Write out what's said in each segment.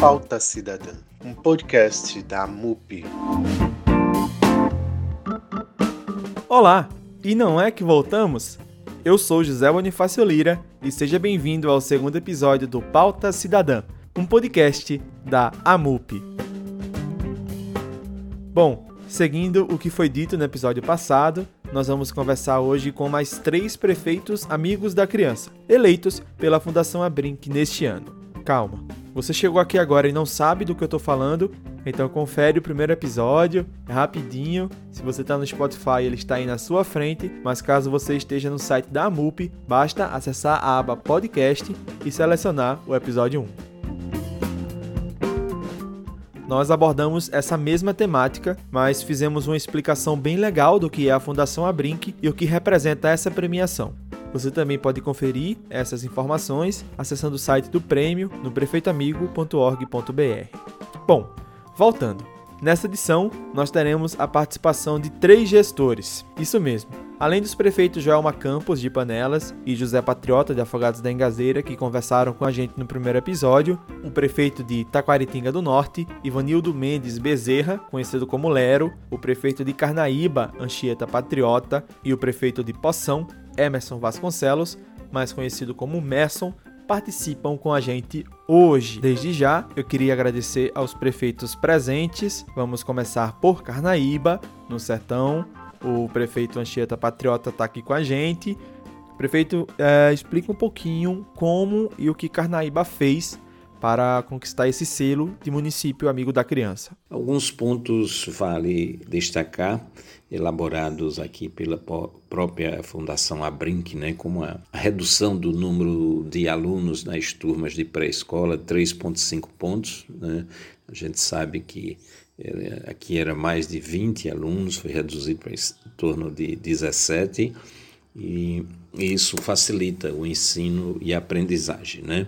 Pauta Cidadã, um podcast da MUP. Olá, e não é que voltamos? Eu sou José Bonifácio Lira e seja bem-vindo ao segundo episódio do Pauta Cidadã, um podcast da AMUP. Bom, seguindo o que foi dito no episódio passado, nós vamos conversar hoje com mais três prefeitos amigos da criança, eleitos pela Fundação Abrinq neste ano. Calma, você chegou aqui agora e não sabe do que eu estou falando, então confere o primeiro episódio, é rapidinho. Se você está no Spotify, ele está aí na sua frente, mas caso você esteja no site da AMUP, basta acessar a aba podcast e selecionar o episódio 1 nós abordamos essa mesma temática, mas fizemos uma explicação bem legal do que é a Fundação Abrinq e o que representa essa premiação. Você também pode conferir essas informações acessando o site do prêmio no prefeitoamigo.org.br. Bom, voltando. Nessa edição, nós teremos a participação de três gestores. Isso mesmo. Além dos prefeitos Joelma Campos, de Panelas, e José Patriota, de Afogados da Engazeira, que conversaram com a gente no primeiro episódio, o prefeito de Taquaritinga do Norte, Ivanildo Mendes Bezerra, conhecido como Lero, o prefeito de Carnaíba, Anchieta Patriota, e o prefeito de Poção, Emerson Vasconcelos, mais conhecido como Merson, participam com a gente hoje. Desde já, eu queria agradecer aos prefeitos presentes. Vamos começar por Carnaíba, no Sertão. O prefeito Anchieta Patriota está aqui com a gente. Prefeito, é, explica um pouquinho como e o que Carnaíba fez para conquistar esse selo de município amigo da criança. Alguns pontos vale destacar elaborados aqui pela própria Fundação Abrinq, né, como a redução do número de alunos nas turmas de pré-escola, 3,5 pontos. Né? A gente sabe que eh, aqui era mais de 20 alunos, foi reduzido para em torno de 17, e isso facilita o ensino e a aprendizagem. Né?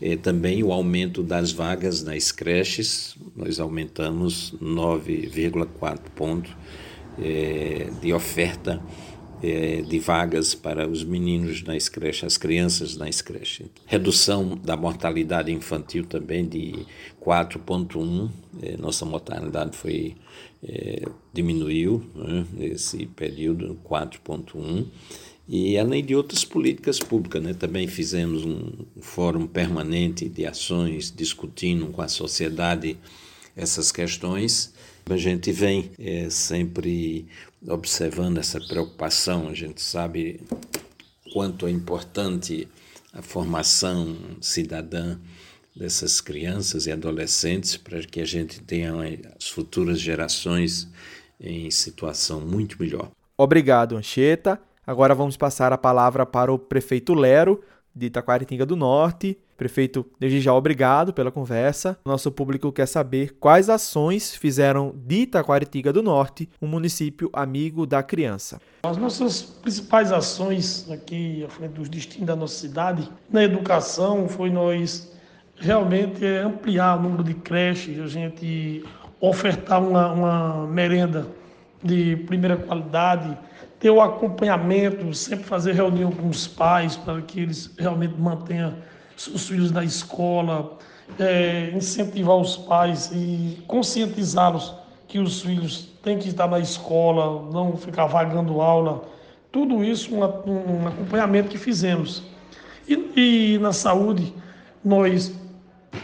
É, também o aumento das vagas nas creches, nós aumentamos 9,4 pontos é, de oferta é, de vagas para os meninos nas creches, as crianças nas creches. Redução da mortalidade infantil também de 4,1%. É, nossa mortalidade foi é, diminuiu né, nesse período, 4,1%. E além de outras políticas públicas, né, também fizemos um fórum permanente de ações discutindo com a sociedade essas questões a gente vem é, sempre observando essa preocupação, a gente sabe quanto é importante a formação cidadã dessas crianças e adolescentes para que a gente tenha as futuras gerações em situação muito melhor. Obrigado, Anchieta. Agora vamos passar a palavra para o prefeito Lero, de Itaquaritinga do Norte, Prefeito, desde já obrigado pela conversa. Nosso público quer saber quais ações fizeram de Itaquaritiga do Norte um município amigo da criança. As nossas principais ações aqui à frente dos destinos da nossa cidade, na educação, foi nós realmente ampliar o número de creches, a gente ofertar uma, uma merenda de primeira qualidade, ter o acompanhamento, sempre fazer reunião com os pais para que eles realmente mantenham os filhos na escola, é, incentivar os pais e conscientizá-los que os filhos têm que estar na escola, não ficar vagando aula. Tudo isso um, um acompanhamento que fizemos. E, e na saúde, nós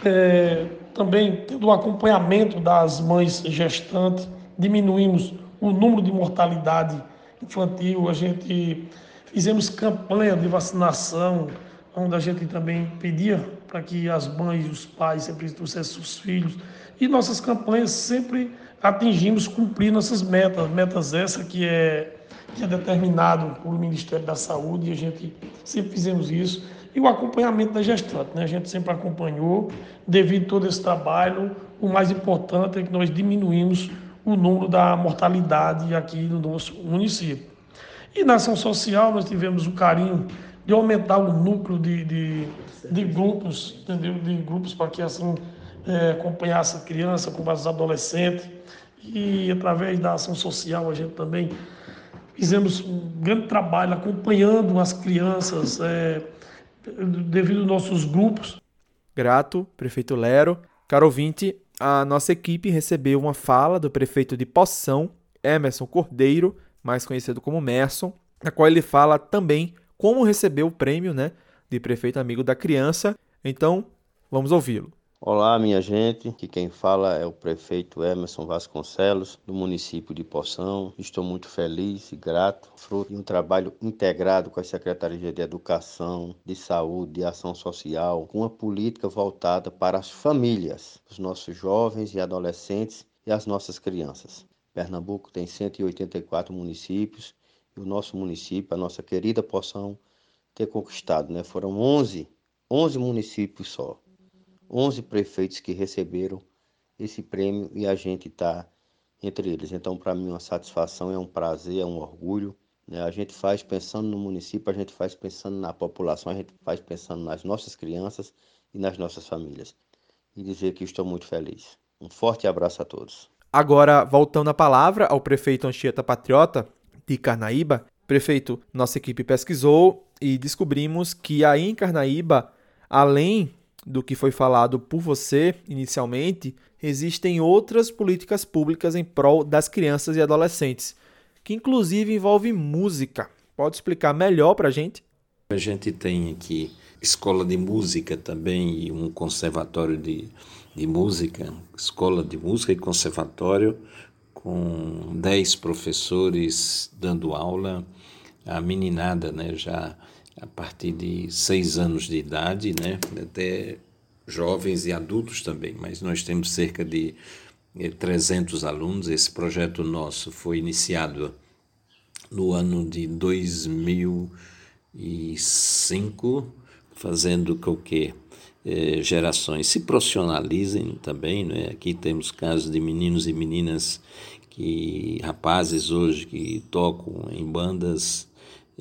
é, também, tendo o acompanhamento das mães gestantes, diminuímos o número de mortalidade infantil, a gente fizemos campanha de vacinação, onde a gente também pedia para que as mães e os pais sempre trouxessem os filhos. E nossas campanhas sempre atingimos cumprir nossas metas, metas essas que é, que é determinado pelo Ministério da Saúde, e a gente sempre fizemos isso. E o acompanhamento da gestante, né? a gente sempre acompanhou, devido a todo esse trabalho, o mais importante é que nós diminuímos o número da mortalidade aqui no nosso município. E na ação social nós tivemos o carinho de aumentar o núcleo de, de, de grupos, entendeu? De grupos para que assim é, acompanhasse a criança, acompanhasse os adolescentes. E através da ação social a gente também fizemos um grande trabalho acompanhando as crianças é, devido aos nossos grupos. Grato, prefeito Lero. Caro ouvinte, a nossa equipe recebeu uma fala do prefeito de Poção, Emerson Cordeiro, mais conhecido como Merson, na qual ele fala também como recebeu o prêmio né, de prefeito amigo da criança. Então, vamos ouvi-lo. Olá, minha gente. Aqui quem fala é o prefeito Emerson Vasconcelos, do município de Poção. Estou muito feliz e grato, fruto de um trabalho integrado com a Secretaria de Educação, de Saúde, de Ação Social, com uma política voltada para as famílias, os nossos jovens e adolescentes e as nossas crianças. Pernambuco tem 184 municípios e o nosso município, a nossa querida Poção, ter conquistado, né? Foram 11, 11 municípios só 11 prefeitos que receberam esse prêmio e a gente está entre eles. Então, para mim, uma satisfação, é um prazer, é um orgulho. Né? A gente faz pensando no município, a gente faz pensando na população, a gente faz pensando nas nossas crianças e nas nossas famílias. E dizer que estou muito feliz. Um forte abraço a todos. Agora, voltando a palavra ao prefeito Anchieta Patriota de Carnaíba, prefeito, nossa equipe pesquisou e descobrimos que aí em Carnaíba, além do que foi falado por você inicialmente, existem outras políticas públicas em prol das crianças e adolescentes, que inclusive envolvem música. Pode explicar melhor para a gente? A gente tem aqui escola de música também e um conservatório de, de música, escola de música e conservatório, com 10 professores dando aula, a meninada né, já a partir de seis anos de idade, né, até jovens e adultos também, mas nós temos cerca de 300 eh, alunos. Esse projeto nosso foi iniciado no ano de 2005, fazendo com que eh, gerações se profissionalizem também. Né? Aqui temos casos de meninos e meninas que rapazes hoje que tocam em bandas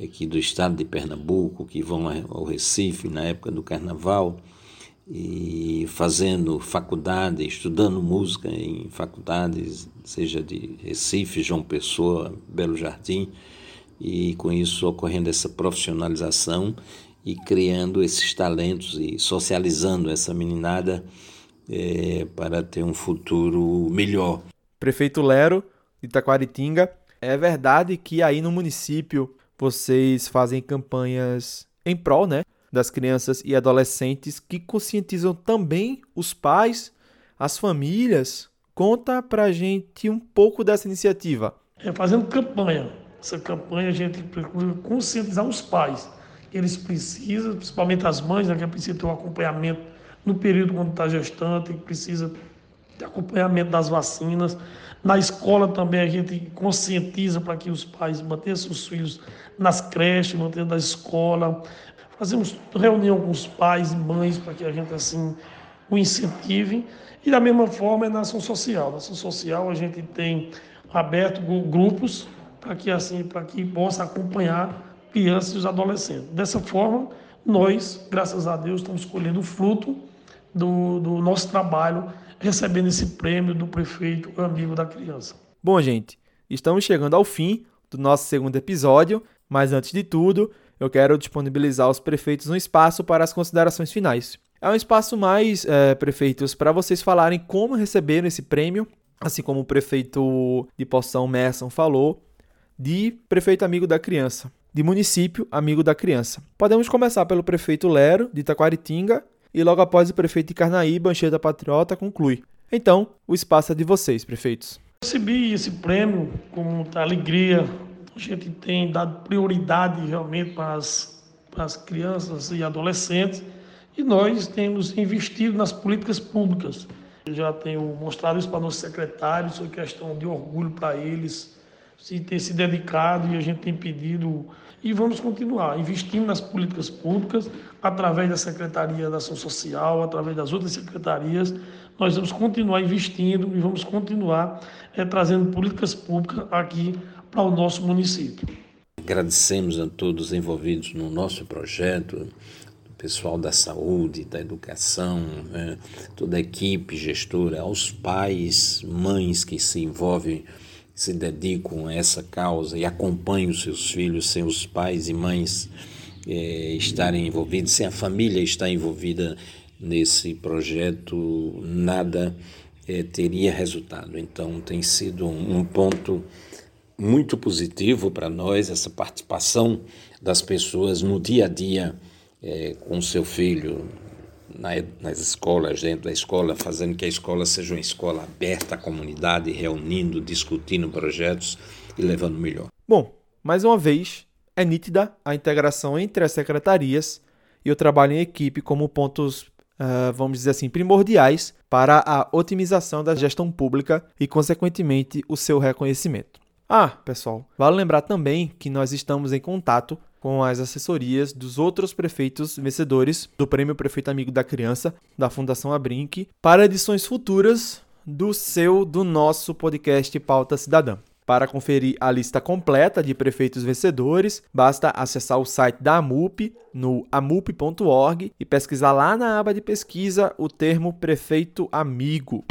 aqui do estado de Pernambuco, que vão ao Recife na época do carnaval e fazendo faculdade, estudando música em faculdades, seja de Recife, João Pessoa, Belo Jardim, e com isso ocorrendo essa profissionalização e criando esses talentos e socializando essa meninada é, para ter um futuro melhor. Prefeito Lero, de Itaquaritinga, é verdade que aí no município vocês fazem campanhas em prol, né, das crianças e adolescentes que conscientizam também os pais, as famílias. Conta pra gente um pouco dessa iniciativa. É fazendo campanha. Essa campanha a gente procura conscientizar os pais. Eles precisam, principalmente as mães, né, que precisam ter um acompanhamento no período quando está gestante, que precisa de acompanhamento das vacinas. Na escola também a gente conscientiza para que os pais mantenham seus filhos nas creches, mantenham na escola. Fazemos reunião com os pais e mães para que a gente assim o incentive. E da mesma forma é na ação social. Na ação social a gente tem aberto grupos para que assim, para que possa acompanhar crianças e os adolescentes. Dessa forma, nós, graças a Deus, estamos colhendo o fruto do, do nosso trabalho recebendo esse prêmio do prefeito amigo da criança. Bom, gente, estamos chegando ao fim do nosso segundo episódio, mas antes de tudo, eu quero disponibilizar aos prefeitos um espaço para as considerações finais. É um espaço mais, é, prefeitos, para vocês falarem como receberam esse prêmio, assim como o prefeito de Poção Merson falou, de prefeito amigo da criança, de município amigo da criança. Podemos começar pelo prefeito Lero, de Taquaritinga, e logo após o prefeito de Carnaíba, Anchieta Patriota, conclui. Então, o espaço é de vocês, prefeitos. Recebi esse prêmio com muita alegria. A gente tem dado prioridade realmente para as, para as crianças e adolescentes e nós temos investido nas políticas públicas. Eu já tenho mostrado isso para nossos secretários, isso é questão de orgulho para eles, se ter se dedicado e a gente tem pedido e vamos continuar investindo nas políticas públicas através da Secretaria da Ação Social, através das outras secretarias. Nós vamos continuar investindo e vamos continuar é, trazendo políticas públicas aqui para o nosso município. Agradecemos a todos envolvidos no nosso projeto, pessoal da saúde, da educação, né, toda a equipe gestora, aos pais, mães que se envolvem se dedicam a essa causa e acompanham os seus filhos, sem os pais e mães é, estarem envolvidos, sem a família estar envolvida nesse projeto, nada é, teria resultado. Então, tem sido um, ponto muito positivo para nós essa participação das pessoas no dia a dia é, com seu filho na, nas escolas, dentro da escola, fazendo que a escola seja uma escola aberta à comunidade, reunindo, discutindo projetos e levando melhor. Bom, mais uma vez, é nítida a integração entre as secretarias e o trabalho em equipe como pontos, uh, vamos dizer assim, primordiais para a otimização da gestão pública e, consequentemente, o seu reconhecimento. Ah, pessoal, vale lembrar também que nós estamos em contato com as assessorias dos outros prefeitos vencedores do Prêmio Prefeito Amigo da Criança da Fundação Abrinq para edições futuras do seu do nosso podcast Pauta Cidadã. Para conferir a lista completa de prefeitos vencedores, basta acessar o site da AMUP no amup.org e pesquisar lá na aba de pesquisa o termo prefeito amigo.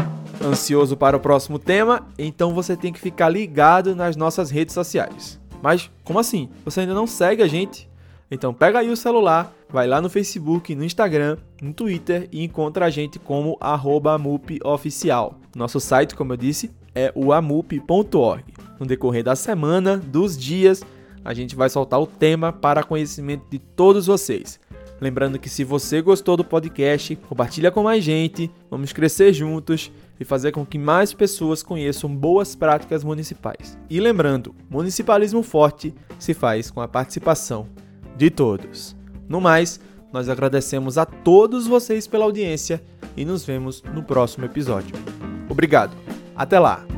Ansioso para o próximo tema? Então você tem que ficar ligado nas nossas redes sociais. Mas como assim? Você ainda não segue a gente? Então pega aí o celular, vai lá no Facebook, no Instagram, no Twitter e encontra a gente como @amupoficial. Nosso site, como eu disse, é o amup.org. No decorrer da semana, dos dias, a gente vai soltar o tema para conhecimento de todos vocês. Lembrando que se você gostou do podcast, compartilha com mais gente, vamos crescer juntos e fazer com que mais pessoas conheçam boas práticas municipais. E lembrando, municipalismo forte se faz com a participação de todos. No mais, nós agradecemos a todos vocês pela audiência e nos vemos no próximo episódio. Obrigado. Até lá.